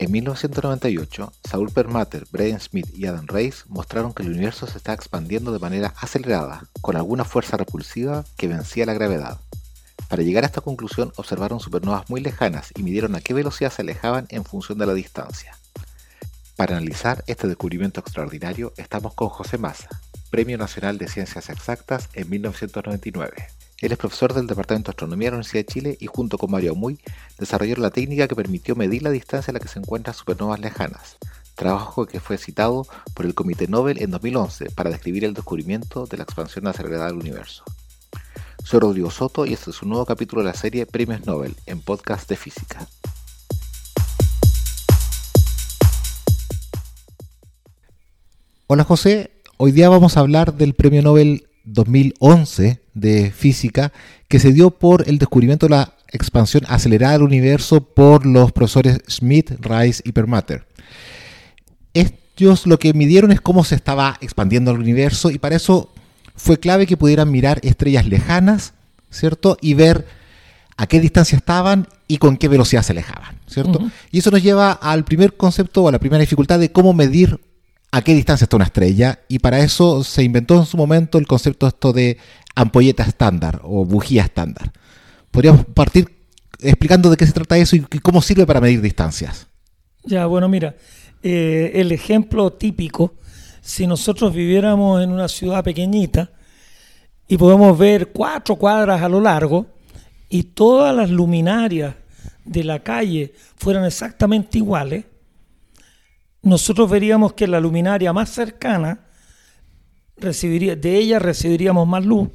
En 1998, Saul Perlmutter, Brian Smith y Adam Reis mostraron que el universo se está expandiendo de manera acelerada, con alguna fuerza repulsiva que vencía la gravedad. Para llegar a esta conclusión observaron supernovas muy lejanas y midieron a qué velocidad se alejaban en función de la distancia. Para analizar este descubrimiento extraordinario estamos con José Massa, Premio Nacional de Ciencias Exactas en 1999. Él es profesor del Departamento de Astronomía de la Universidad de Chile y junto con Mario Muy desarrollaron la técnica que permitió medir la distancia a la que se encuentran supernovas lejanas, trabajo que fue citado por el Comité Nobel en 2011 para describir el descubrimiento de la expansión acelerada del universo. Soy Rodrigo Soto y este es un nuevo capítulo de la serie Premios Nobel en podcast de física. Hola José, hoy día vamos a hablar del Premio Nobel 2011 de física que se dio por el descubrimiento de la expansión acelerada del universo por los profesores Schmidt, Rice y Perlmutter. Ellos lo que midieron es cómo se estaba expandiendo el universo y para eso fue clave que pudieran mirar estrellas lejanas, ¿cierto? Y ver a qué distancia estaban y con qué velocidad se alejaban, ¿cierto? Y eso nos lleva al primer concepto o a la primera dificultad de cómo medir a qué distancia está una estrella y para eso se inventó en su momento el concepto esto de ampolleta estándar o bujía estándar. Podríamos partir explicando de qué se trata eso y cómo sirve para medir distancias. Ya, bueno, mira, eh, el ejemplo típico, si nosotros viviéramos en una ciudad pequeñita y podemos ver cuatro cuadras a lo largo y todas las luminarias de la calle fueran exactamente iguales, nosotros veríamos que la luminaria más cercana recibiría, de ella recibiríamos más luz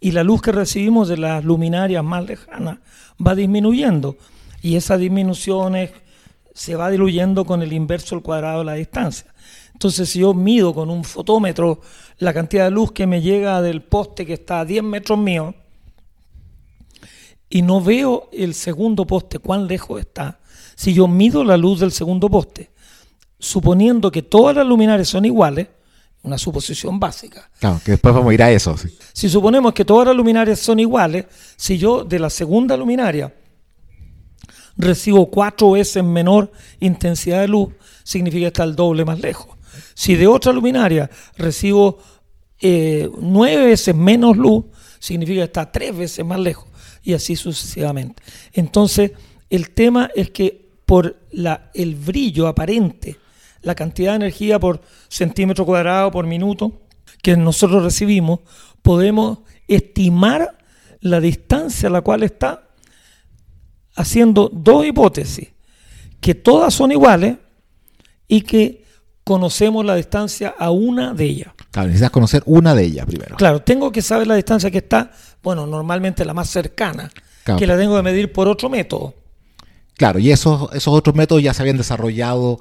y la luz que recibimos de las luminarias más lejanas va disminuyendo y esa disminución se va diluyendo con el inverso al cuadrado de la distancia. Entonces, si yo mido con un fotómetro la cantidad de luz que me llega del poste que está a 10 metros mío y no veo el segundo poste, cuán lejos está, si yo mido la luz del segundo poste, suponiendo que todas las luminarias son iguales, una suposición básica. Claro, que después vamos a ir a eso. Si suponemos que todas las luminarias son iguales, si yo de la segunda luminaria recibo cuatro veces menor intensidad de luz, significa que está el doble más lejos. Si de otra luminaria recibo eh, nueve veces menos luz, significa que está tres veces más lejos. Y así sucesivamente. Entonces, el tema es que por la, el brillo aparente la cantidad de energía por centímetro cuadrado por minuto que nosotros recibimos, podemos estimar la distancia a la cual está haciendo dos hipótesis, que todas son iguales y que conocemos la distancia a una de ellas. Claro, necesitas conocer una de ellas primero. Claro, tengo que saber la distancia que está, bueno, normalmente la más cercana, que la tengo que medir por otro método. Claro, y esos, esos otros métodos ya se habían desarrollado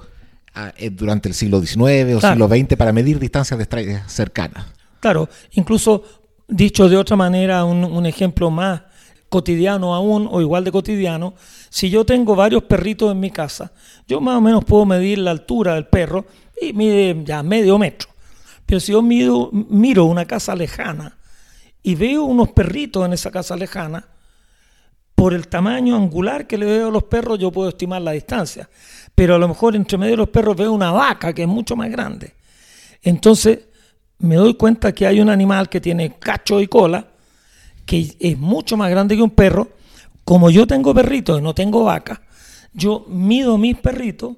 durante el siglo XIX o siglo XX para medir distancias de estrellas cercanas. Claro, incluso dicho de otra manera, un, ejemplo más cotidiano aún o igual de cotidiano, si yo tengo varios perritos en mi casa, yo más o menos puedo medir la altura del perro y mide ya medio metro. Pero si yo mido, miro una casa lejana y veo unos perritos en esa casa lejana, por el tamaño angular que le veo a los perros yo puedo estimar la distancia pero a lo mejor entre medio de los perros veo una vaca que es mucho más grande. Entonces me doy cuenta que hay un animal que tiene cacho y cola, que es mucho más grande que un perro. Como yo tengo perritos y no tengo vaca, yo mido mis perritos,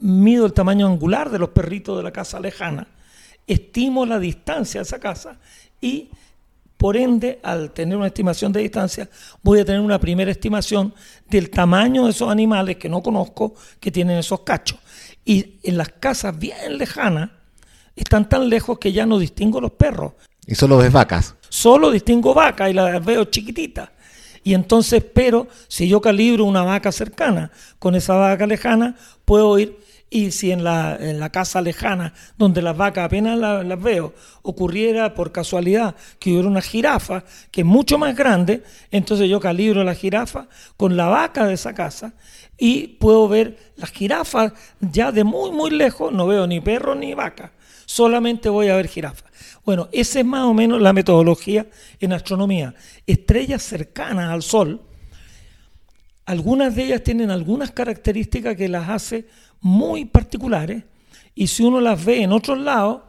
mido el tamaño angular de los perritos de la casa lejana, estimo la distancia de esa casa y por ende, al tener una estimación de distancia, voy a tener una primera estimación del tamaño de esos animales que no conozco que tienen esos cachos. Y en las casas bien lejanas, están tan lejos que ya no distingo los perros. ¿Y solo ves vacas? Solo distingo vacas y las veo chiquititas. Y entonces, pero si yo calibro una vaca cercana con esa vaca lejana, puedo ir y si en la, en la casa lejana, donde las vacas apenas las, veo, ocurriera por casualidad que hubiera una jirafa que es mucho más grande, entonces yo calibro la jirafa con la vaca de esa casa y puedo ver las jirafas ya de muy, muy lejos, no veo ni perro ni vaca, solamente voy a ver jirafas. Bueno, esa es más o menos la metodología en astronomía. Estrellas cercanas al Sol, Algunas de ellas tienen algunas características que las hace muy particulares y si uno las ve en otros lados,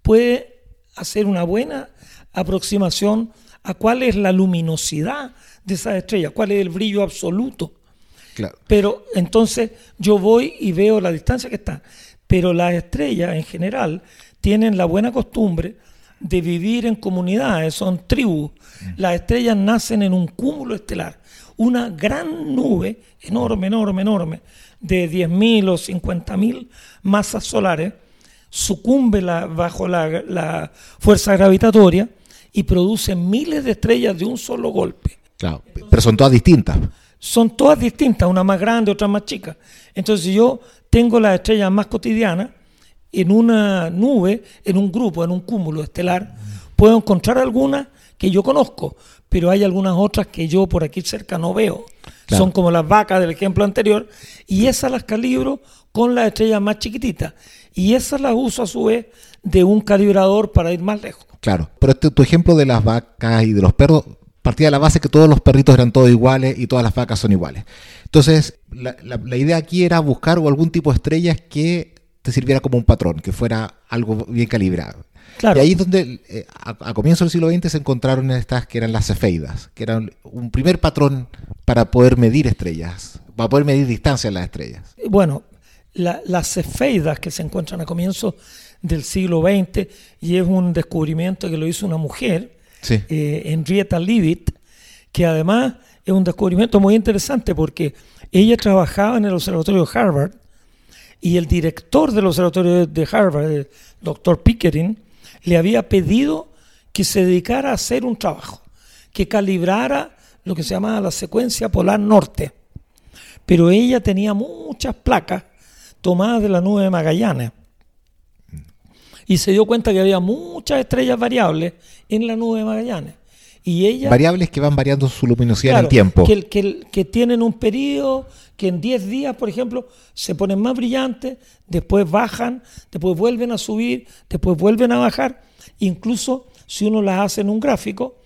puede hacer una buena aproximación a cuál es la luminosidad de esas estrellas, cuál es el brillo absoluto. Pero entonces yo voy y veo la distancia que está. Pero las estrellas en general tienen la buena costumbre de vivir en comunidades, son tribus. Las estrellas nacen en un cúmulo estelar, una gran nube, enorme, enorme, enorme, de 10.000 o 50.000 masas solares, sucumbe bajo la, fuerza gravitatoria y produce miles de estrellas de un solo golpe. Claro, pero son todas distintas. Son todas distintas, una más grande, otra más chica. Entonces yo tengo las estrellas más cotidianas en una nube, en un grupo, en un cúmulo estelar. Puedo encontrar algunas que yo conozco, pero hay algunas otras que yo por aquí cerca no veo. Son como las vacas del ejemplo anterior, y esas las calibro con las estrellas más chiquititas. Y esas las uso a su vez de un calibrador para ir más lejos. Claro, pero este, tu ejemplo de las vacas y de los perros partía de la base que todos los perritos eran todos iguales y todas las vacas son iguales. Entonces, la, la idea aquí era buscar algún tipo de estrellas que te sirviera como un patrón, que fuera algo bien calibrado. Y ahí es donde eh, a, comienzos del siglo XX se encontraron estas que eran las cefeidas, que eran un primer patrón para poder medir estrellas, para poder medir distancia en las estrellas. Bueno, las cefeidas que se encuentran a comienzos del siglo XX y es un descubrimiento que lo hizo una mujer, eh, Henrietta Leavitt, que además es un descubrimiento muy interesante porque ella trabajaba en el observatorio Harvard y el director del observatorio de Harvard, el doctor Pickering, le había pedido que se dedicara a hacer un trabajo, que calibrara lo que se llamaba la secuencia polar norte. Pero ella tenía muchas placas tomadas de la nube de Magallanes. Y se dio cuenta que había muchas estrellas variables en la nube de Magallanes. Y ella, variables que van variando su luminosidad en el tiempo. Que, que, que tienen un periodo que en 10 días, por ejemplo, se ponen más brillantes, después bajan, después vuelven a subir, después vuelven a bajar. Incluso si uno las hace en un gráfico,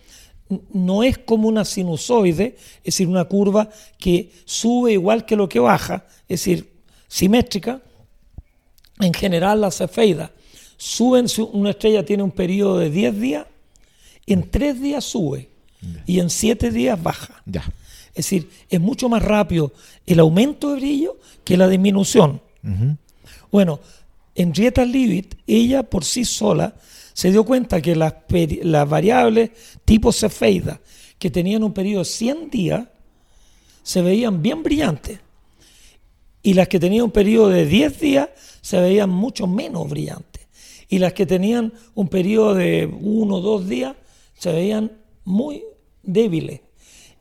no es como una sinusoide, es decir, una curva que sube igual que lo que baja, es decir, simétrica. En general las cefeidas suben, si una estrella tiene un periodo de 10 días, en 3 días sube y en 7 días baja. Ya. Es decir, es mucho más rápido el aumento de brillo que la disminución. Bueno, Henrietta Leavitt, ella por sí sola, se dio cuenta que las, las variables tipo cefeida que tenían un periodo de 100 días se veían bien brillantes y las que tenían un periodo de 10 días se veían mucho menos brillantes y las que tenían un periodo de 1 o 2 días se veían muy débiles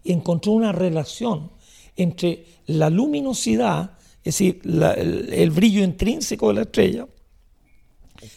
encontró una relación entre la luminosidad, es decir, el, brillo intrínseco de la estrella,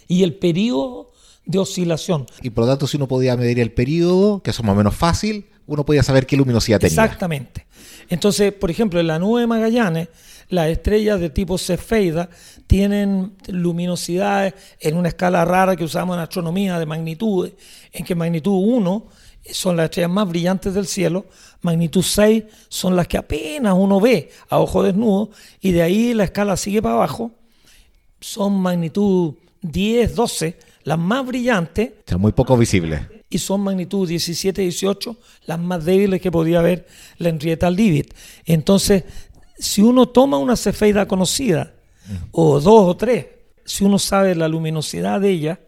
y el periodo de oscilación. Y por lo tanto, si uno podía medir el periodo, que es más o menos fácil, uno podía saber qué luminosidad tenía. Exactamente. Entonces, por ejemplo, en la nube de Magallanes, las estrellas de tipo Cefeida tienen luminosidades en una escala rara que usamos en astronomía de magnitudes, en que magnitud 1 son las estrellas más brillantes del cielo, magnitud 6 son las que apenas uno ve a ojo desnudo, y de ahí la escala sigue para abajo, son magnitud 10, 12, las más brillantes. O muy poco visibles. Y son magnitud 17, 18, las más débiles que podía ver la Henrietta Leavitt. Entonces, si uno toma una cefeida conocida, o dos o tres, si uno sabe la luminosidad de ella,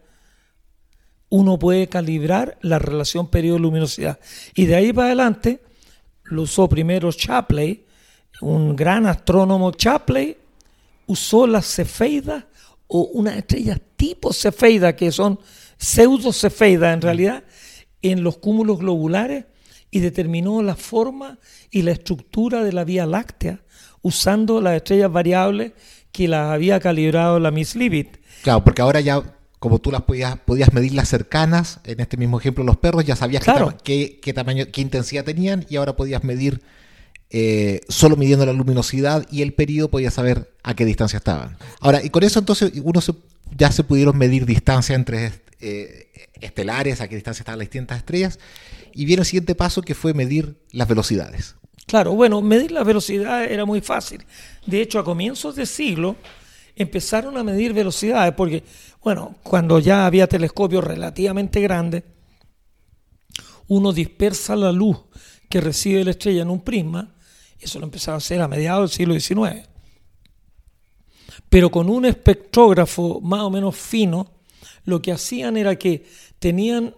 uno puede calibrar la relación periodo-luminosidad. Y de ahí para adelante lo usó primero Chapley, un gran astrónomo. Chapley usó las cefeidas o unas estrellas tipo cefeida, que son pseudo cefeidas en realidad, en los cúmulos globulares y determinó la forma y la estructura de la Vía Láctea usando las estrellas variables que las había calibrado la Miss Leavitt. Claro, porque ahora ya como tú las podías, podías medir las cercanas, en este mismo ejemplo los perros, ya sabías qué, qué, tamaño, qué intensidad tenían y ahora podías medir, eh, solo midiendo la luminosidad y el periodo podías saber a qué distancia estaban. Ahora, y con eso entonces uno ya se pudieron medir distancia entre eh, estelares, a qué distancia estaban las distintas estrellas, y viene el siguiente paso que fue medir las velocidades. Claro, bueno, medir la velocidad era muy fácil. De hecho, a comienzos de siglo empezaron a medir velocidades porque, bueno, cuando ya había telescopios relativamente grandes, uno dispersa la luz que recibe la estrella en un prisma, eso lo empezaba a hacer a mediados del siglo XIX. Pero con un espectrógrafo más o menos fino, lo que hacían era que tenían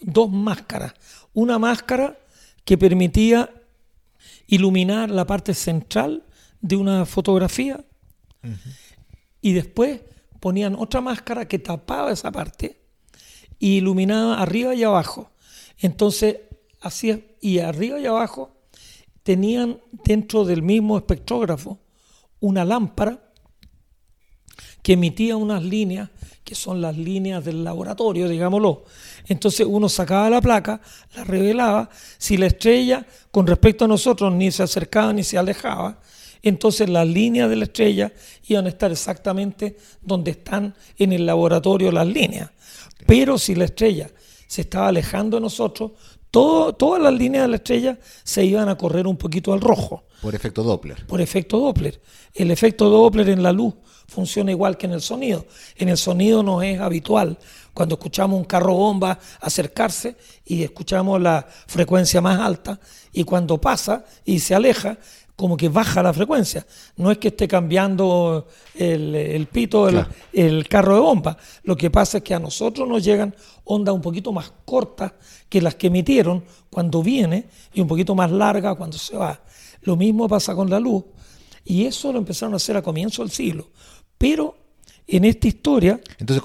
dos máscaras. Una máscara que permitía iluminar la parte central de una fotografía y después ponían otra máscara que tapaba esa parte y iluminaba arriba y abajo. Entonces, así y arriba y abajo tenían dentro del mismo espectrógrafo una lámpara que emitía unas líneas que son las líneas del laboratorio, digámoslo. Entonces uno sacaba la placa, la revelaba, si la estrella con respecto a nosotros ni se acercaba ni se alejaba, entonces las líneas de la estrella iban a estar exactamente donde están en el laboratorio las líneas. Pero si la estrella se estaba alejando de nosotros, todas las líneas de la estrella se iban a correr un poquito al rojo. Por efecto Doppler. Por efecto Doppler. El efecto Doppler en la luz funciona igual que en el sonido. En el sonido no es habitual. Cuando escuchamos un carro bomba acercarse y escuchamos la frecuencia más alta y cuando pasa y se aleja, como que baja la frecuencia. No es que esté cambiando el, pito, el, el, carro de bomba. Lo que pasa es que a nosotros nos llegan ondas un poquito más cortas que las que emitieron cuando viene y un poquito más largas cuando se va. Lo mismo pasa con la luz. Y eso lo empezaron a hacer a comienzo del siglo. Pero en esta historia... Entonces,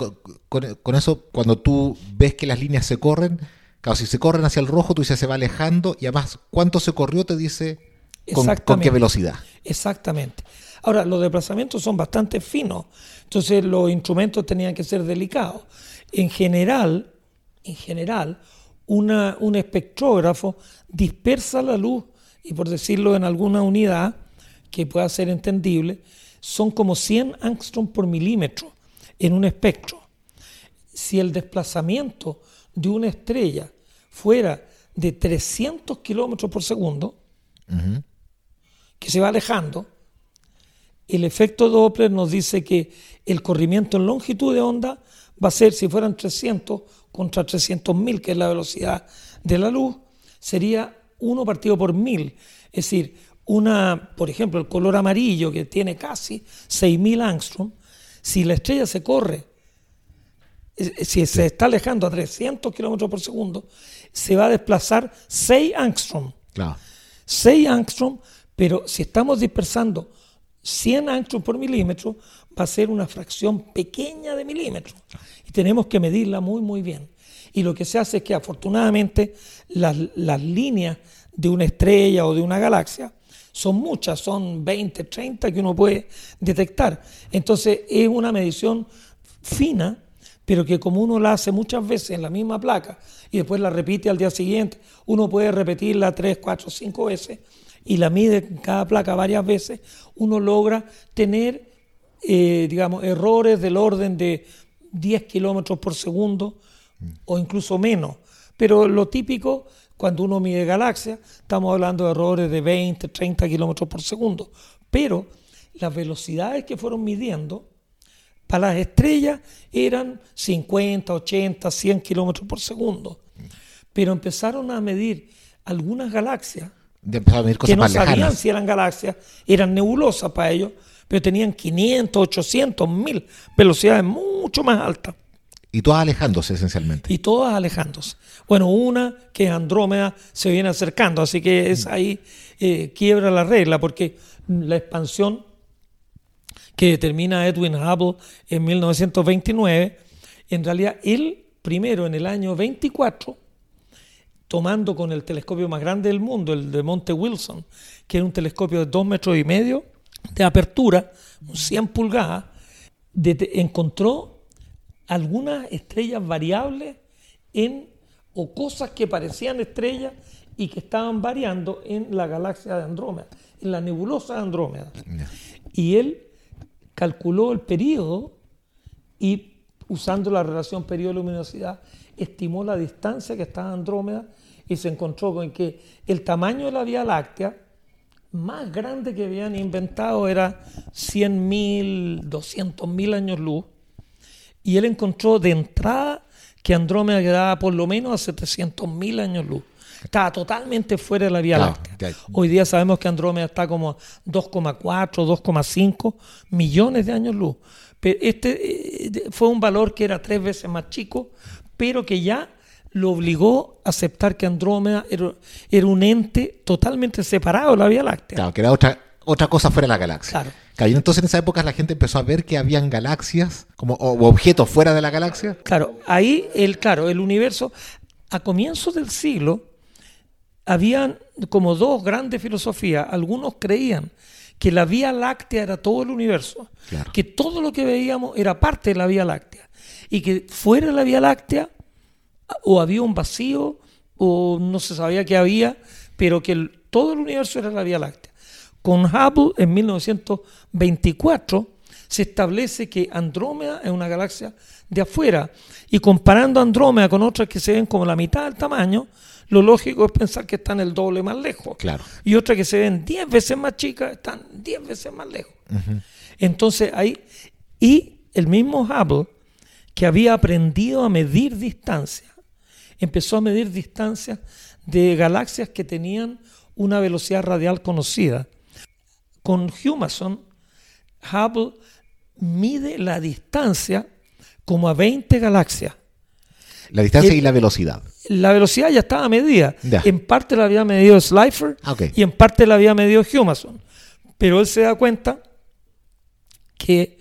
con, eso, cuando tú ves que las líneas se corren, claro, si se corren hacia el rojo, tú dices se va alejando y además cuánto se corrió te dice con, qué velocidad. Exactamente. Ahora, los desplazamientos son bastante finos, entonces los instrumentos tenían que ser delicados. En general, en general, una, un espectrógrafo dispersa la luz, y por decirlo en alguna unidad que pueda ser entendible, son como 100 angstrom por milímetro en un espectro. Si el desplazamiento de una estrella fuera de 300 kilómetros por segundo, que se va alejando, el efecto Doppler nos dice que el corrimiento en longitud de onda va a ser, si fueran 300 contra 300.000, que es la velocidad de la luz, sería 1 partido por 1000. Es decir, una, por ejemplo, el color amarillo que tiene casi 6.000 angstrom, si la estrella se corre, si se está alejando a 300 kilómetros por segundo, se va a desplazar 6 angstrom. Claro. 6 angstrom, pero si estamos dispersando 100 angstrom por milímetro, va a ser una fracción pequeña de milímetros. Y tenemos que medirla muy, muy bien. Y lo que se hace es que afortunadamente las, las líneas de una estrella o de una galaxia son muchas, son 20, 30 que uno puede detectar. Entonces es una medición fina, pero que como uno la hace muchas veces en la misma placa y después la repite al día siguiente, uno puede repetirla 3, 4, 5 veces y la mide en cada placa varias veces, uno logra tener, eh, digamos, errores del orden de 10 kilómetros por segundo o incluso menos. Pero lo típico cuando uno mide galaxias, estamos hablando de errores de 20, 30 kilómetros por segundo. Pero las velocidades que fueron midiendo para las estrellas eran 50, 80, 100 kilómetros por segundo. Pero empezaron a medir algunas galaxias que no sabían si eran galaxias, eran nebulosas para ellos, pero tenían 500, 800, 1000 velocidades mucho más altas. Y todas alejándose esencialmente. Y todas alejándose. Bueno, una que es Andrómeda se viene acercando, así que es mm. ahí eh, quiebra la regla, porque la expansión que determina Edwin Hubble en 1929, en realidad él primero en el año 24, tomando con el telescopio más grande del mundo, el de Monte Wilson, que es un telescopio de dos metros y medio de apertura, 100 pulgadas, encontró algunas estrellas variables en o cosas que parecían estrellas y que estaban variando en la galaxia de Andrómeda, en la nebulosa de Andrómeda. Y él calculó el periodo y usando la relación periodo-luminosidad estimó la distancia que estaba Andrómeda y se encontró con que el tamaño de la Vía Láctea más grande que habían inventado era 100.000, 200.000 años luz. Y él encontró de entrada que Andrómeda quedaba por lo menos a 700.000 años luz. Estaba totalmente fuera de la Vía Láctea. Hoy día sabemos que Andrómeda está como a 2,4, 2,5 millones de años luz. Pero este eh, fue un valor que era tres veces más chico, pero que ya lo obligó a aceptar que Andrómeda era, un ente totalmente separado de la Vía Láctea. Claro, que era otra, otra cosa fuera de la galaxia. Claro. entonces en esa época la gente empezó a ver que habían galaxias como o, objetos fuera de la galaxia. Claro, ahí el claro, el universo a comienzos del siglo habían como dos grandes filosofías. Algunos creían que la Vía Láctea era todo el universo, que todo lo que veíamos era parte de la Vía Láctea y que fuera de la Vía Láctea o había un vacío o no se sabía qué había, pero que todo el universo era la Vía Láctea. Con Hubble en 1924 se establece que Andrómeda es una galaxia de afuera y comparando Andrómeda con otras que se ven como la mitad del tamaño, lo lógico es pensar que están el doble más lejos. Claro. Y otras que se ven 10 veces más chicas están 10 veces más lejos. Entonces ahí, y el mismo Hubble, que había aprendido a medir distancia, empezó a medir distancias de galaxias que tenían una velocidad radial conocida. Con Humason, Hubble mide la distancia como a 20 galaxias. La distancia y la velocidad. La velocidad ya estaba medida. En parte la había medido Slifer ah, y en parte la había medido Humason. Pero él se da cuenta que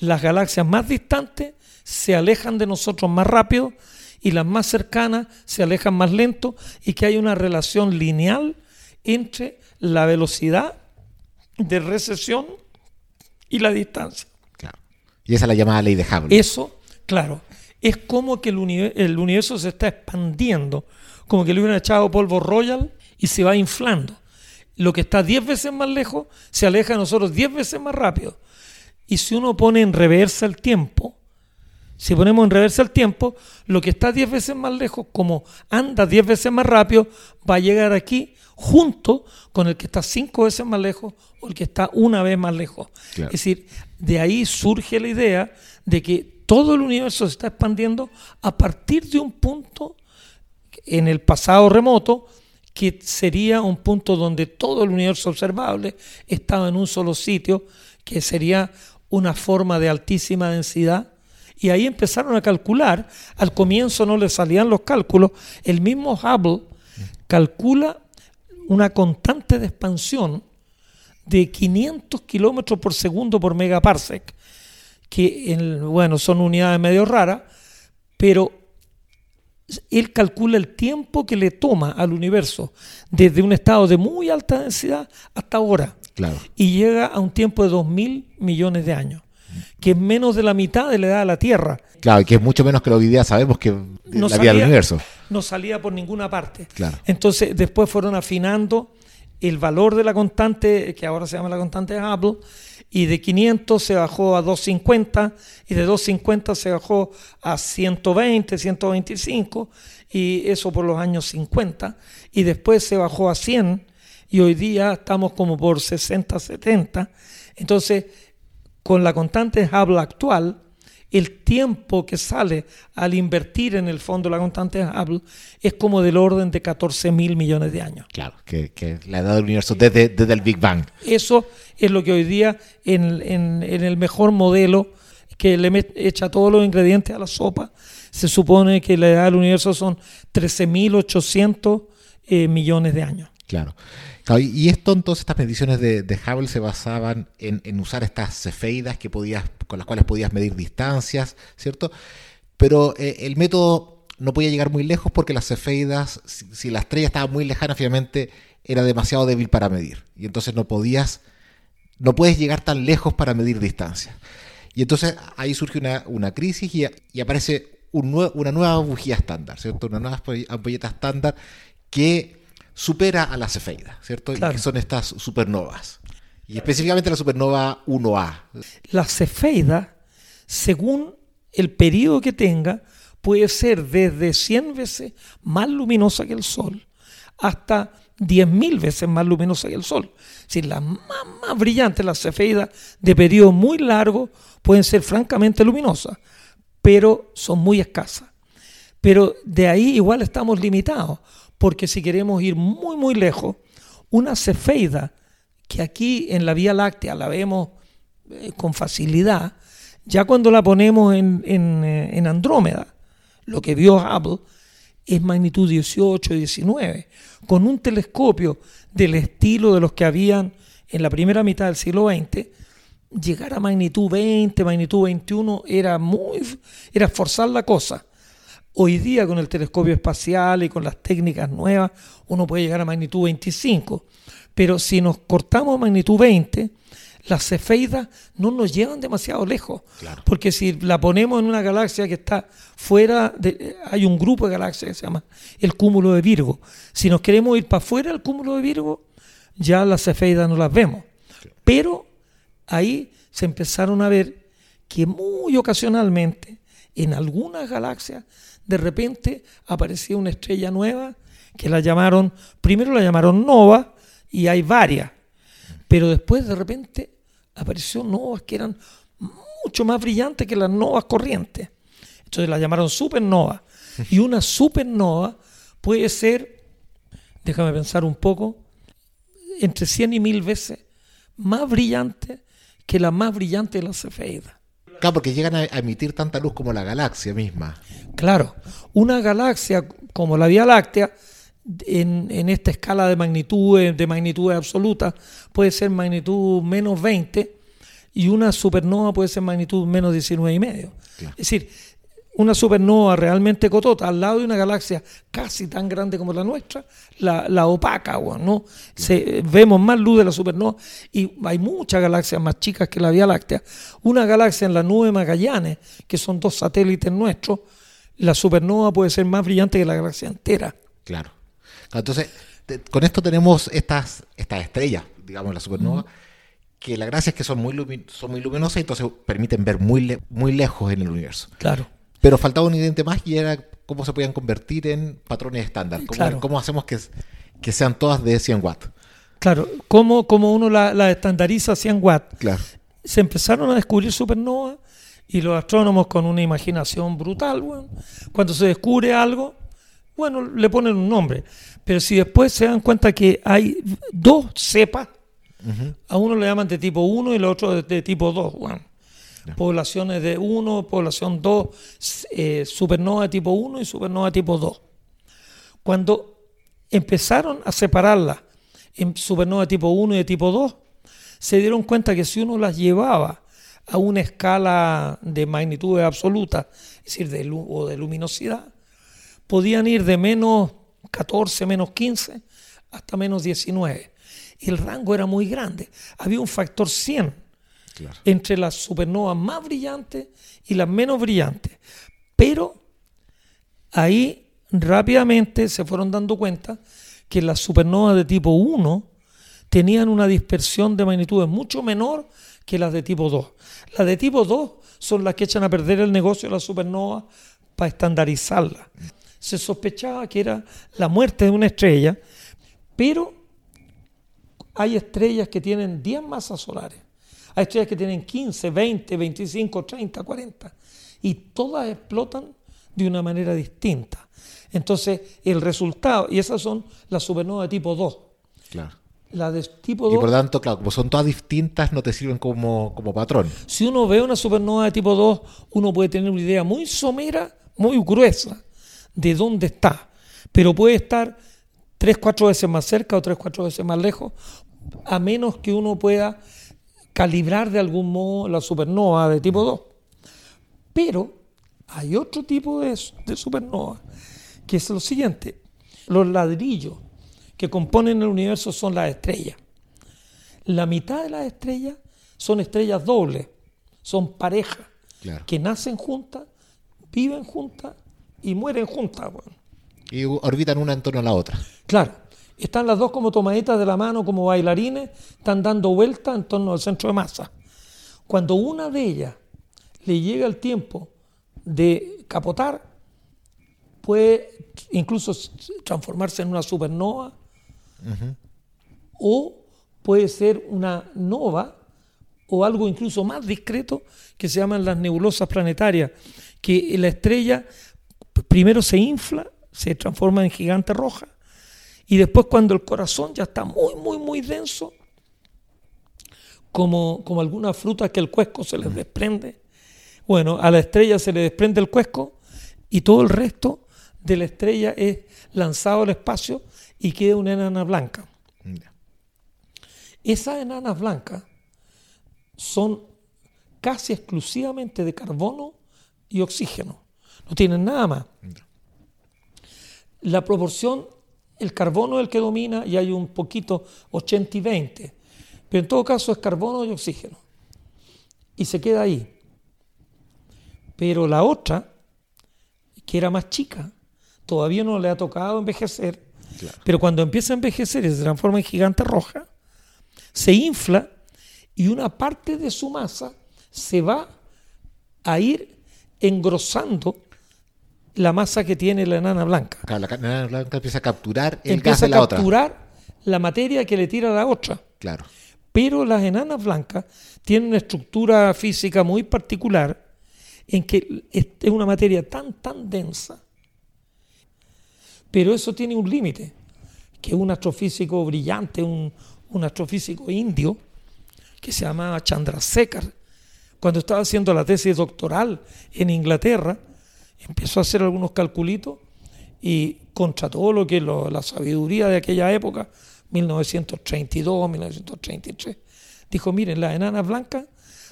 las galaxias más distantes se alejan de nosotros más rápido y las más cercanas se alejan más lento y que hay una relación lineal entre la velocidad de recesión y la distancia. Claro. Y esa es la llamada ley de Hubble. Eso, claro es como que el, universo se está expandiendo, como que le hubieran echado polvo royal y se va inflando. Lo que está 10 veces más lejos se aleja de nosotros 10 veces más rápido. Y si uno pone en reversa el tiempo, si ponemos en reversa el tiempo, lo que está 10 veces más lejos, como anda 10 veces más rápido, va a llegar aquí junto con el que está 5 veces más lejos o el que está una vez más lejos. Es decir, de ahí surge la idea de que todo el universo se está expandiendo a partir de un punto en el pasado remoto que sería un punto donde todo el universo observable estaba en un solo sitio, que sería una forma de altísima densidad. Y ahí empezaron a calcular, al comienzo no le salían los cálculos, el mismo Hubble calcula una constante de expansión de 500 kilómetros por segundo por megaparsec, que bueno, son unidades medio raras, pero él calcula el tiempo que le toma al universo desde un estado de muy alta densidad hasta ahora. Claro. Y llega a un tiempo de 2.000 millones de años, que es menos de la mitad de la edad de la Tierra. Claro, y que es mucho menos que lo que hoy día sabemos que no la vida del universo. No salía por ninguna parte. Claro. Entonces, después fueron afinando el valor de la constante, que ahora se llama la constante de Hubble, y de 500 se bajó a 250 y de 250 se bajó a 120, 125 y eso por los años 50 y después se bajó a 100 y hoy día estamos como por 60, 70. Entonces, con la constante Hubble actual, el tiempo que sale al invertir en el fondo la constante Hubble es como del orden de 14 mil millones de años. Claro, que, la edad del universo desde, desde, el Big Bang. Eso es lo que hoy día en, en, el mejor modelo que le echa todos los ingredientes a la sopa, se supone que la edad del universo son 13.800 eh, millones de años. Claro. Y esto entonces, estas mediciones de, Hubble se basaban en, usar estas cefeidas que podías, con las cuales podías medir distancias, ¿cierto? Pero eh, el método no podía llegar muy lejos porque las cefeidas, si, la estrella estaba muy lejana, finalmente era demasiado débil para medir. Y entonces no podías, no puedes llegar tan lejos para medir distancias. Y entonces ahí surge una, crisis y, aparece una nueva bujía estándar, ¿cierto? Una nueva ampolleta estándar que supera a la cefeida, ¿cierto? Que son estas supernovas. Y específicamente la supernova 1A. La cefeida, según el periodo que tenga, puede ser desde 100 veces más luminosa que el Sol hasta 10.000 veces más luminosa que el Sol. Decir, las más, más brillantes, las cefeidas de periodo muy largo, pueden ser francamente luminosas, pero son muy escasas. Pero de ahí igual estamos limitados, porque si queremos ir muy, muy lejos, una cefeida, que aquí en la Vía Láctea la vemos eh, con facilidad, ya cuando la ponemos en, eh, en, Andrómeda, lo que vio Hubble es magnitud 18, 19, con un telescopio del estilo de los que habían en la primera mitad del siglo XX, llegar a magnitud 20, magnitud 21 era muy era forzar la cosa. Hoy día con el telescopio espacial y con las técnicas nuevas uno puede llegar a magnitud 25, pero si nos cortamos a magnitud 20, las cefeidas no nos llevan demasiado lejos, porque si la ponemos en una galaxia que está fuera, de, hay un grupo de galaxias que se llama el cúmulo de Virgo. Si nos queremos ir para afuera del cúmulo de Virgo, ya las cefeidas no las vemos. Pero ahí se empezaron a ver que muy ocasionalmente en algunas galaxias de repente aparecía una estrella nueva que la llamaron, primero la llamaron nova y hay varias, pero después de repente apareció novas que eran mucho más brillantes que las novas corrientes. Entonces la llamaron supernova. Y una supernova puede ser, déjame pensar un poco, entre 100 y 1000 veces más brillante que la más brillante de las cefeidas. Claro, porque llegan a emitir tanta luz como la galaxia misma. Claro, una galaxia como la Vía Láctea, en, esta escala de magnitudes, de magnitudes absolutas, puede ser magnitud menos 20 y una supernova puede ser magnitud menos 19 y medio. Es decir, una supernova realmente cotota al lado de una galaxia casi tan grande como la nuestra, la, opaca, ¿no? Se, vemos más luz de la supernova y hay muchas galaxias más chicas que la Vía Láctea. Una galaxia en la nube Magallanes, que son dos satélites nuestros, la supernova puede ser más brillante que la galaxia entera. Claro. Entonces, con esto tenemos estas, estas estrellas, digamos, la supernova, que la gracia es que son muy, son muy luminosas y entonces permiten ver muy, muy lejos en el universo. Claro. Pero faltaba un ingrediente más y era cómo se podían convertir en patrones estándar. ¿Cómo, cómo hacemos que, que, sean todas de 100 watts? Claro, ¿cómo, cómo uno la, la, estandariza a 100 watts? Claro. Se empezaron a descubrir supernovas y los astrónomos con una imaginación brutal, bueno, cuando se descubre algo, bueno, le ponen un nombre. Pero si después se dan cuenta que hay dos cepas, a uno le llaman de tipo 1 y el otro de, tipo 2. Bueno, poblaciones de 1, población 2, eh, supernova tipo 1 y supernova tipo 2. Cuando empezaron a separarlas en supernova tipo 1 y de tipo 2, se dieron cuenta que si uno las llevaba a una escala de magnitud absoluta, es decir, de, o de luminosidad, podían ir de menos 14, menos 15 hasta menos 19. Y el rango era muy grande. Había un factor 100 entre las supernovas más brillantes y las menos brillantes. Pero ahí rápidamente se fueron dando cuenta que las supernovas de tipo 1 tenían una dispersión de magnitudes mucho menor que las de tipo 2. Las de tipo 2 son las que echan a perder el negocio de las supernovas para estandarizarla. Se sospechaba que era la muerte de una estrella, pero hay estrellas que tienen 10 masas solares. Hay estrellas que tienen 15, 20, 25, 30, 40. Y todas explotan de una manera distinta. Entonces, el resultado, y esas son las supernovas de tipo 2. Claro. La de tipo 2. Y por lo tanto, claro, como son todas distintas, no te sirven como, como patrón. Si uno ve una supernova de tipo 2, uno puede tener una idea muy somera, muy gruesa, de dónde está. Pero puede estar 3, 4 veces más cerca o 3, 4 veces más lejos, a menos que uno pueda calibrar de algún modo la supernova de tipo 2. Pero hay otro tipo de, de supernova, que es lo siguiente. Los ladrillos que componen el universo son las estrellas. La mitad de las estrellas son estrellas dobles, son parejas, que nacen juntas, viven juntas y mueren juntas. Y orbitan una en torno a la otra. Claro. Están las dos como tomaditas de la mano, como bailarines, están dando vueltas en torno al centro de masa. Cuando una de ellas le llega el tiempo de capotar, puede incluso transformarse en una supernova o puede ser una nova o algo incluso más discreto que se llaman las nebulosas planetarias, que la estrella primero se infla, se transforma en gigante roja, y después cuando el corazón ya está muy, muy, muy denso, como, como algunas frutas que el cuesco se les desprende, bueno, a la estrella se le desprende el cuesco y todo el resto de la estrella es lanzado al espacio y queda una enana blanca. Esas enanas blancas son casi exclusivamente de carbono y oxígeno. No tienen nada más. La proporción, el carbono es el que domina y hay un poquito 80 y 20. Pero en todo caso es carbono y oxígeno. Y se queda ahí. Pero la otra, que era más chica, todavía no le ha tocado envejecer. Pero cuando empieza a envejecer y se transforma en gigante roja, se infla y una parte de su masa se va a ir engrosando la masa que tiene la enana blanca. Claro, la enana blanca empieza a capturar el gas de la otra. Empieza a capturar la materia que le tira la otra. Claro. Pero las enanas blancas tienen una estructura física muy particular en que es una materia tan, tan densa. Pero eso tiene un límite, que un astrofísico brillante, un, un astrofísico indio, que se llamaba Chandrasekhar, cuando estaba haciendo la tesis doctoral en Inglaterra, empezó a hacer algunos calculitos y contra todo lo que la sabiduría de aquella época, 1932, 1933, dijo, miren, las enanas blancas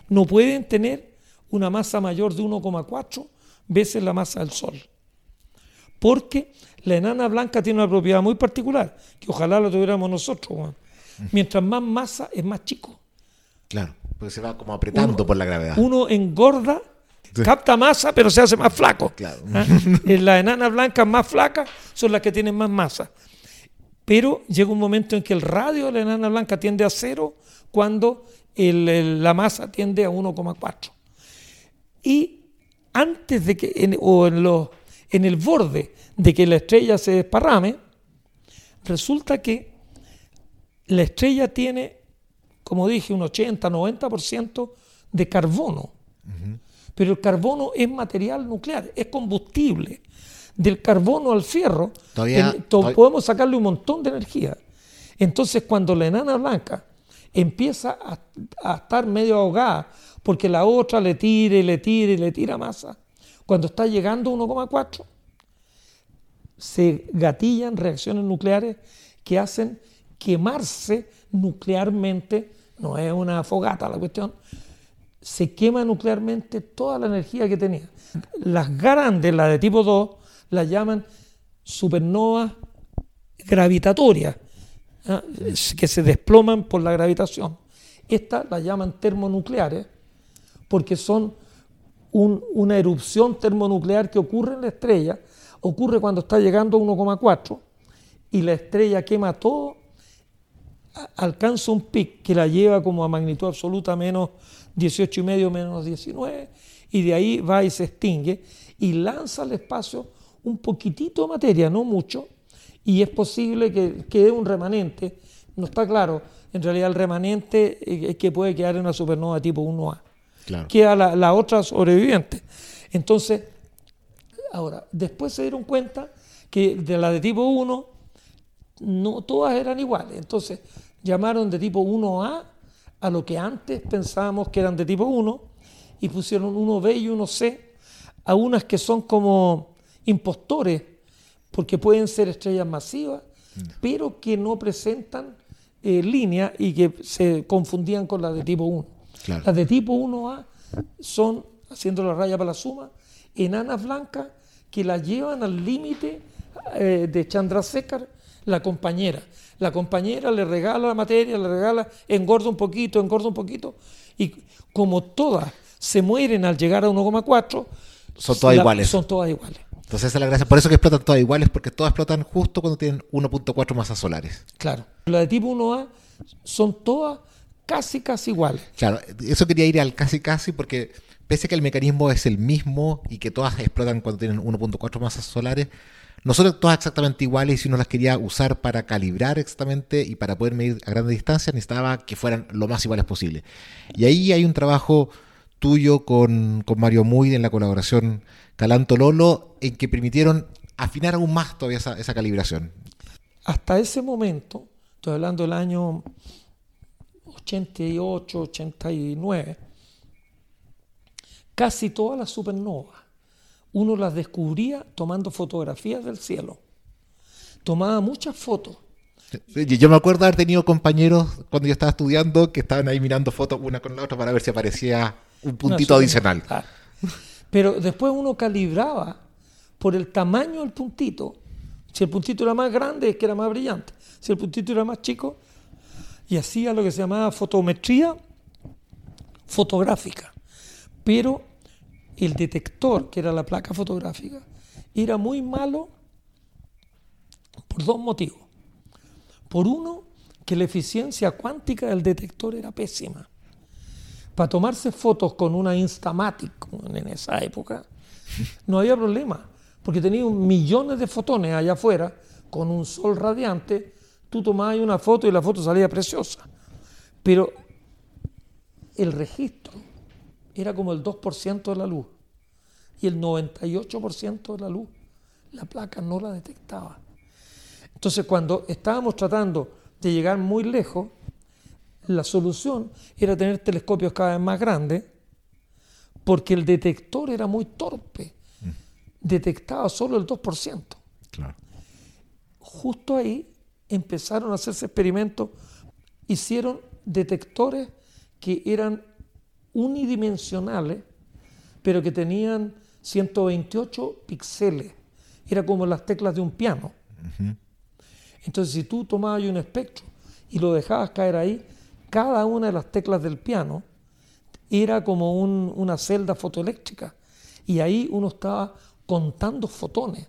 no pueden tener una masa mayor de 1,4 veces la masa del Sol. Porque la enana blanca tiene una propiedad muy particular, que ojalá la tuviéramos nosotros. Mientras más masa es más chico. Claro, porque se va como apretando por la gravedad. Uno engorda, capta masa, pero se hace más flaco. Claro. ¿Ah? Las enanas blancas más flacas son las que tienen más masa. Pero llega un momento en que el radio de la enana blanca tiende a cero cuando la masa tiende a 1,4. Y antes de que, o en, en el borde de que la estrella se desparrame, resulta que la estrella tiene, como dije, un 80-90% de carbono. Pero el carbono es material nuclear, es combustible. Del carbono al fierro podemos sacarle un montón de energía. Entonces cuando la enana blanca empieza a, estar medio ahogada porque la otra le tira y le tira y le tira masa, cuando está llegando a 1,4, se gatillan reacciones nucleares que hacen quemarse nuclearmente, no es una fogata la cuestión, se quema nuclearmente toda la energía que tenía. Las grandes, las de tipo 2, las llaman supernovas gravitatorias, ¿ah? que se desploman por la gravitación. Estas las llaman termonucleares porque son una erupción termonuclear que ocurre en la estrella, ocurre cuando está llegando a 1,4 y la estrella quema todo alcanza un pic que la lleva como a magnitud absoluta menos 18 y medio, menos 19, y de ahí va y se extingue y lanza al espacio un poquitito de materia, no mucho, y es posible que quede un remanente, no está claro, en realidad el remanente es que puede quedar en una supernova tipo 1A. Queda la, la otra sobreviviente. Entonces, ahora, después se dieron cuenta que de la de tipo 1 no todas eran iguales. Entonces llamaron de tipo 1A a lo que antes pensábamos que eran de tipo 1 y pusieron 1B y 1C a unas que son como impostores porque pueden ser estrellas masivas, pero que no presentan eh, línea y que se confundían con las de tipo 1. Las de tipo 1A son, haciendo la raya para la suma, enanas blancas que las llevan al límite eh, de Chandrasekhar la compañera. La compañera le regala la materia, le regala, engorda un poquito, engorda un poquito, y como todas se mueren al llegar a 1,4, son todas iguales. Son todas iguales. Entonces esa es la gracia. Por eso que explotan todas iguales, porque todas explotan justo cuando tienen 1.4 masas solares. Claro. Las de tipo 1A son todas casi, casi iguales. Claro, eso quería ir al casi, casi, porque pese a que el mecanismo es el mismo y que todas explotan cuando tienen 1.4 masas solares, no son todas exactamente iguales y si uno las quería usar para calibrar exactamente y para poder medir a grandes distancias, necesitaba que fueran lo más iguales posible. Y ahí hay un trabajo tuyo con, Mario Muy en la colaboración Calanto Lolo en que permitieron afinar aún más todavía esa, esa calibración. Hasta ese momento, estoy hablando del año 88, 89, casi todas las supernovas uno las descubría tomando fotografías del cielo. Tomaba muchas fotos. Yo me acuerdo haber tenido compañeros cuando yo estaba estudiando que estaban ahí mirando fotos una con la otra para ver si aparecía un puntito adicional. Pero después uno calibraba por el tamaño del puntito. Si el puntito era más grande, es que era más brillante. Si el puntito era más chico, y hacía lo que se llamaba fotometría fotográfica. Pero el detector, que era la placa fotográfica, era muy malo por dos motivos. Por uno, que la eficiencia cuántica del detector era pésima. Para tomarse fotos con una Instamatic en esa época, no había problema, porque tenía millones de fotones allá afuera, con un sol radiante, tú tomabas una foto y la foto salía preciosa. Pero el registro era como el 2% de la luz y el 98% de la luz la placa no la detectaba. Entonces cuando estábamos tratando de llegar muy lejos, la solución era tener telescopios cada vez más grandes porque el detector era muy torpe. Detectaba solo el 2%. Justo ahí empezaron a hacerse experimentos, hicieron detectores que eran unidimensionales, pero que tenían 128 píxeles. Era como las teclas de un piano. Entonces, si tú tomabas un espectro y lo dejabas caer ahí, cada una de las teclas del piano era como una celda fotoeléctrica. Y ahí uno estaba contando fotones.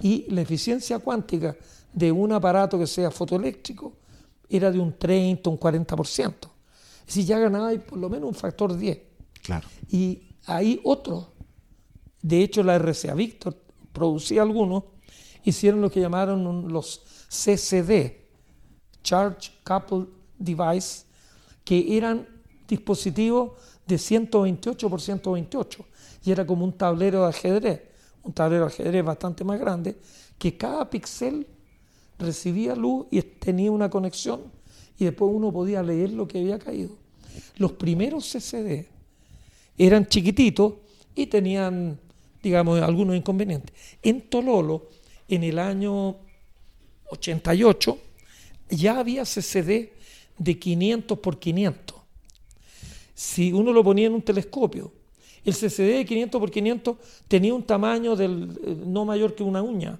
Y la eficiencia cuántica de un aparato que sea fotoeléctrico era de un 30, un 40%. Es decir, ya ganaba por lo menos un factor 10. Claro. Y ahí otros, de hecho la RCA Victor producía algunos, hicieron lo que llamaron los CCD, Charge Coupled Device, que eran dispositivos de 128 por 128 y era como un tablero de ajedrez, un tablero de ajedrez bastante más grande, que cada píxel recibía luz y tenía una conexión y después uno podía leer lo que había caído. Los primeros CCD eran chiquititos y tenían, digamos, algunos inconvenientes. En Tololo, en el año 88, ya había CCD de 500 por 500. Si uno lo ponía en un telescopio, el CCD de 500 por 500 tenía un tamaño del, eh, no mayor que una uña.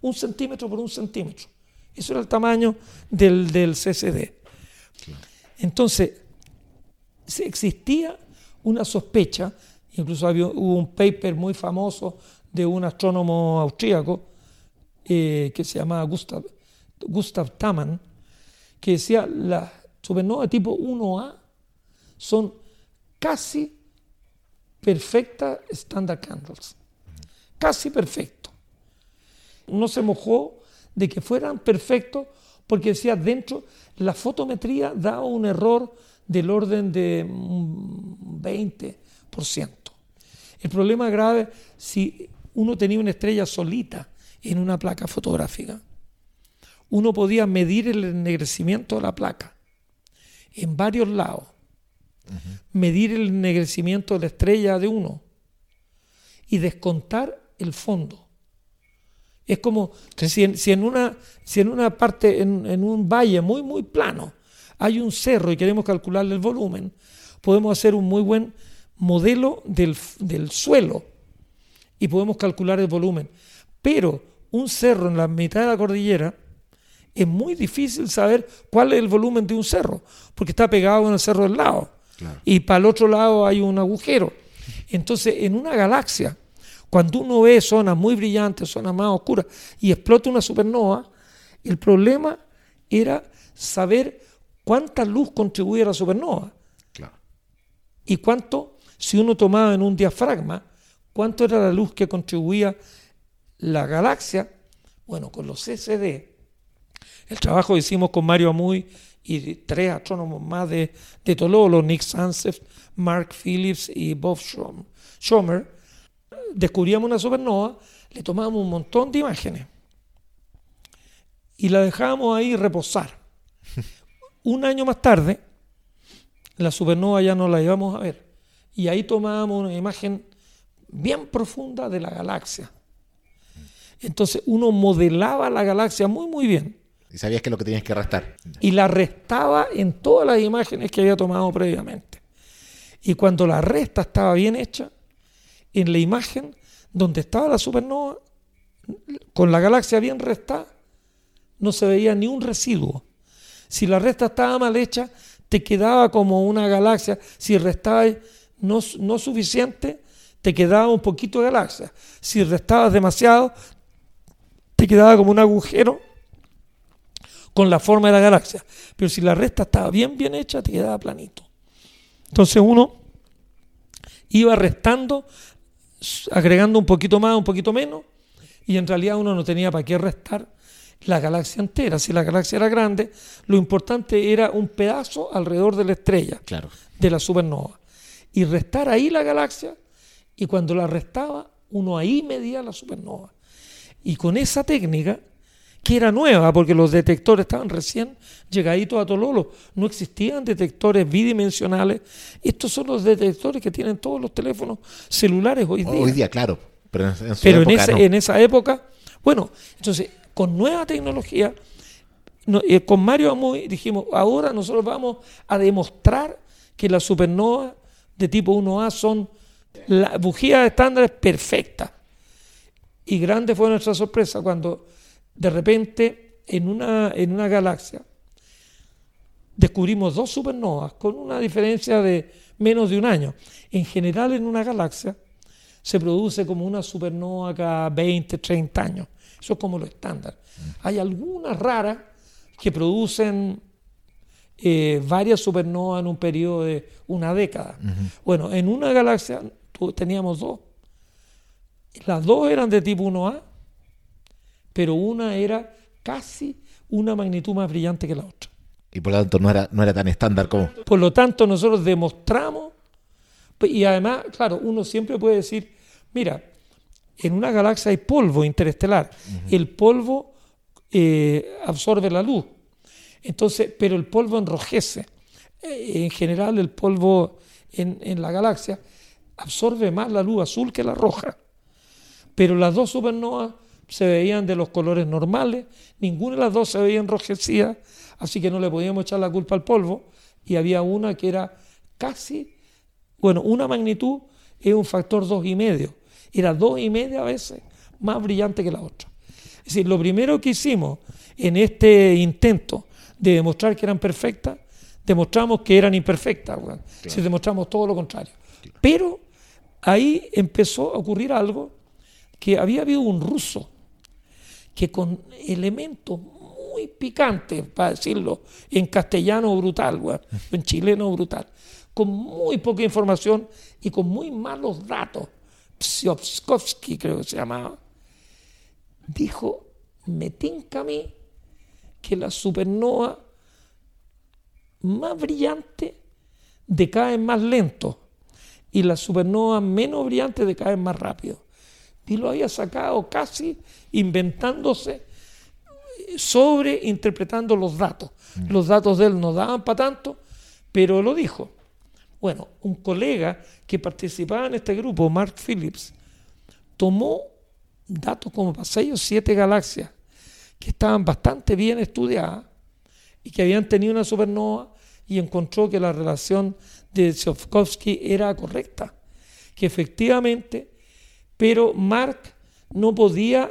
Un centímetro por un centímetro. Eso era el tamaño del, del CCD. Entonces, existía una sospecha, incluso había, hubo un paper muy famoso de un astrónomo austríaco eh, que se llamaba Gustav, Gustav Taman, que decía las supernovas tipo 1A son casi perfectas standard candles, casi perfecto. No se mojó de que fueran perfectos porque decía dentro la fotometría da un error del orden de un 20%. El problema grave si uno tenía una estrella solita en una placa fotográfica. Uno podía medir el ennegrecimiento de la placa en varios lados, medir el ennegrecimiento de la estrella de uno y descontar el fondo. Es como si, en, una, si en una parte, en un valle muy, muy plano, hay un cerro y queremos calcularle el volumen, podemos hacer un muy buen modelo del, suelo y podemos calcular el volumen. Pero un cerro en la mitad de la cordillera es muy difícil saber cuál es el volumen de un cerro, porque está pegado en el cerro del lado. Y para el otro lado hay un agujero. Entonces, en una galaxia, cuando uno ve zonas muy brillantes, zonas más oscuras, y explota una supernova, el problema era saber cuánta luz contribuye a la supernova. Y cuánto, si uno tomaba en un diafragma, cuánto era la luz que contribuía la galaxia, bueno, con los CCD, el trabajo que hicimos con Mario Amuy y tres astrónomos más de, de Tololo, Nick Sansef, Mark Phillips y Bob Schomer, descubríamos una supernova, le tomábamos un montón de imágenes y la dejábamos ahí reposar. Un año más tarde, la supernova ya no la íbamos a ver. Y ahí tomábamos una imagen bien profunda de la galaxia. Entonces uno modelaba la galaxia muy, muy bien. Y sabías que es lo que tenías que restar. Y la restaba en todas las imágenes que había tomado previamente. Y cuando la resta estaba bien hecha, en la imagen donde estaba la supernova, con la galaxia bien restada, no se veía ni un residuo. Si la resta estaba mal hecha, te quedaba como una galaxia. Si restaba no, no suficiente, te quedaba un poquito de galaxia. Si restabas demasiado, te quedaba como un agujero con la forma de la galaxia. Pero si la resta estaba bien, bien hecha, te quedaba planito. Entonces uno iba restando, agregando un poquito más, un poquito menos, y en realidad uno no tenía para qué restar la galaxia entera. Si la galaxia era grande, lo importante era un pedazo alrededor de la estrella, claro. de la supernova. Y restar ahí la galaxia, y cuando la restaba, uno ahí medía la supernova. Y con esa técnica, que era nueva, porque los detectores estaban recién llegaditos a Tololo, no existían detectores bidimensionales. Estos son los detectores que tienen todos los teléfonos celulares hoy día. Hoy día, claro. Pero en, en esa época, bueno, entonces con nueva tecnología, eh, con Mario Amuy dijimos, ahora nosotros vamos a demostrar que las supernovas de tipo 1A son las bujías estándares perfectas. Y grande fue nuestra sorpresa cuando de repente en una, en una galaxia descubrimos dos supernovas con una diferencia de menos de un año. En general en una galaxia se produce como una supernova cada 20, 30 años. Eso es como lo estándar. Hay algunas raras que producen eh, varias supernovas en un periodo de una década. Bueno, en una galaxia teníamos dos. Las dos eran de tipo 1A, pero una era casi una magnitud más brillante que la otra. Y por lo tanto no era, no era tan estándar como... Por lo tanto nosotros demostramos, y además, claro, uno siempre puede decir, mira, en una galaxia hay polvo interestelar. El polvo eh, absorbe la luz. Entonces, pero el polvo enrojece. Eh, en general, el polvo en, en, la galaxia absorbe más la luz azul que la roja. Pero las dos supernovas se veían de los colores normales, ninguna de las dos se veía enrojecida, así que no le podíamos echar la culpa al polvo. Y había una que era casi, bueno, una magnitud es un factor dos y medio era dos y media veces más brillante que la otra. Es decir, lo primero que hicimos en este intento de demostrar que eran perfectas, demostramos que eran imperfectas, si demostramos todo lo contrario. Pero ahí empezó a ocurrir algo que había habido un ruso que con elementos muy picantes, para decirlo en castellano brutal, en chileno brutal, con muy poca información y con muy malos datos, Psiovskovsky, creo que se llamaba, dijo, me tinca a mí que la supernova más brillante decae más lento y la supernova menos brillante decae más rápido. Y lo había sacado casi inventándose sobre interpretando los datos. Mm. Los datos de él no daban para tanto, pero lo dijo. Bueno, un colega que participaba en este grupo, Mark Phillips, tomó datos como para seis o siete galaxias que estaban bastante bien estudiadas y que habían tenido una supernova y encontró que la relación de Tsiolkovsky era correcta, que efectivamente, pero Mark no podía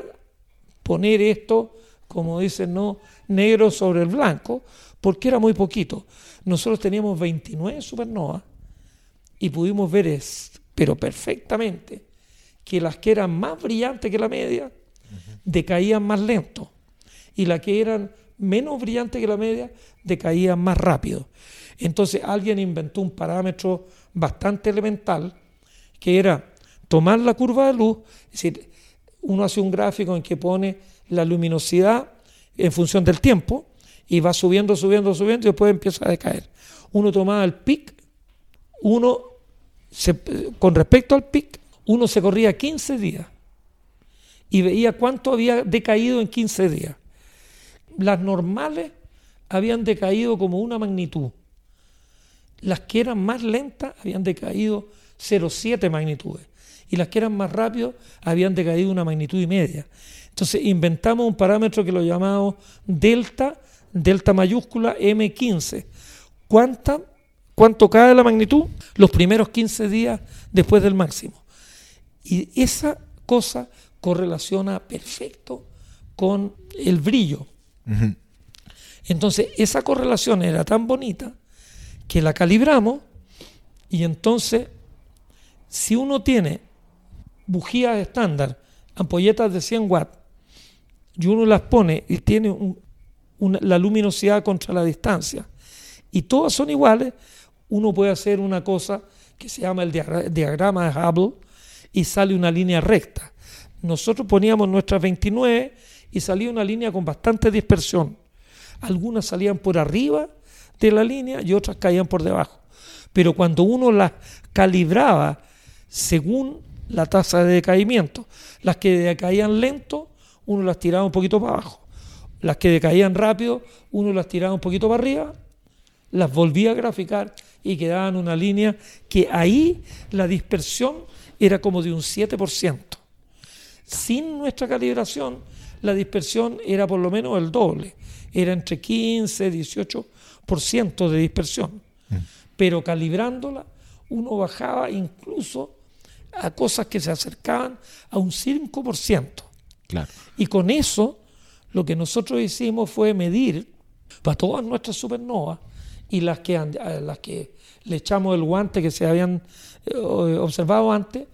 poner esto, como dicen, no negro sobre el blanco, porque era muy poquito. Nosotros teníamos 29 supernovas y pudimos ver, pero perfectamente, que las que eran más brillantes que la media decaían más lento y las que eran menos brillantes que la media decaían más rápido. Entonces alguien inventó un parámetro bastante elemental que era tomar la curva de luz, es decir, uno hace un gráfico en que pone la luminosidad en función del tiempo y va subiendo, subiendo, subiendo y después empieza a decaer. Uno tomaba el pic, uno, con respecto al pic, uno se corría 15 días y veía cuánto había decaído en 15 días. Las normales habían decaído como una magnitud. Las que eran más lentas habían decaído 0,7 magnitudes. Y las que eran más rápidas habían decaído una magnitud y media. Entonces inventamos un parámetro que lo llamamos delta, delta mayúscula M15. ¿Cuánta, ¿Cuánto cae la magnitud? Los primeros 15 días después del máximo. Y esa cosa correlaciona perfecto con el brillo. Entonces, esa correlación era tan bonita que la calibramos y entonces, si uno tiene bujías estándar, ampolletas de 100 watts, y uno las pone y tiene la luminosidad contra la distancia, y todas son iguales, uno puede hacer una cosa que se llama el diagrama de Hubble y sale una línea recta. Nosotros poníamos nuestras 29 y salía una línea con bastante dispersión. Algunas salían por arriba de la línea y otras caían por debajo. Pero cuando uno las calibraba según la tasa de decaimiento, las que decaían lento, uno las tiraba un poquito para abajo. Las que decaían rápido, uno las tiraba un poquito para arriba, las volvía a graficar y quedaban una línea que ahí la dispersión era como de un 7%. Sin nuestra calibración, la dispersión era por lo menos el doble, era entre 15 y 18% de dispersión. Mm. Pero calibrándola, uno bajaba incluso a cosas que se acercaban a un 5%. Y con eso, lo que nosotros hicimos fue medir para todas nuestras supernovas y las que, las que le echamos el guante que se habían eh, observado antes,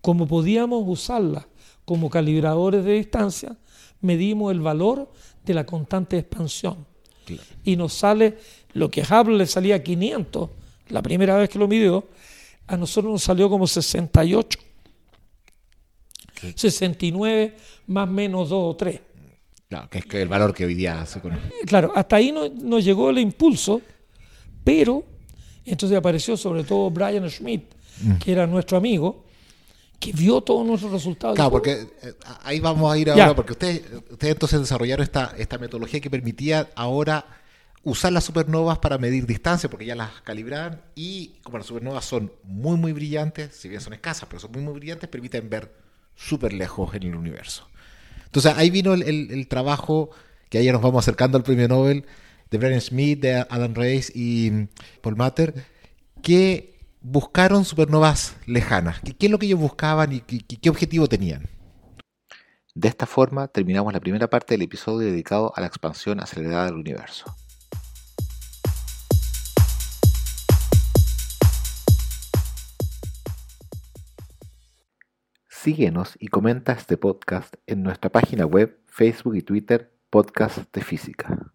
como podíamos usarlas como calibradores de distancia, medimos el valor de la constante de expansión. Y nos sale lo que a Hubble le salía 500 la primera vez que lo midió, a nosotros nos salió como 68. 69 más menos 2 o 3. Claro, que es el valor que hoy día se conoce. Claro, hasta ahí nos, llegó el impulso, pero entonces apareció sobre todo Brian Schmidt, mm. que era nuestro amigo, que vio todos nuestros resultados. Claro, porque eh, ahí vamos a ir ahora, porque ustedes, ustedes entonces desarrollaron esta, esta metodología que permitía ahora usar las supernovas para medir distancia, porque ya las calibraban y como las supernovas son muy, muy brillantes, si bien son escasas, pero son muy, muy brillantes, permiten ver súper lejos en el universo. Entonces ahí vino el, trabajo, que ahí nos vamos acercando al premio Nobel, de Brian Smith, de Alan Reis y Paul Matter, que buscaron supernovas lejanas. ¿Qué, es lo que ellos buscaban y qué objetivo tenían? De esta forma terminamos la primera parte del episodio dedicado a la expansión acelerada del universo. Síguenos y comenta este podcast en nuestra página web, Facebook y Twitter, Podcast de Física.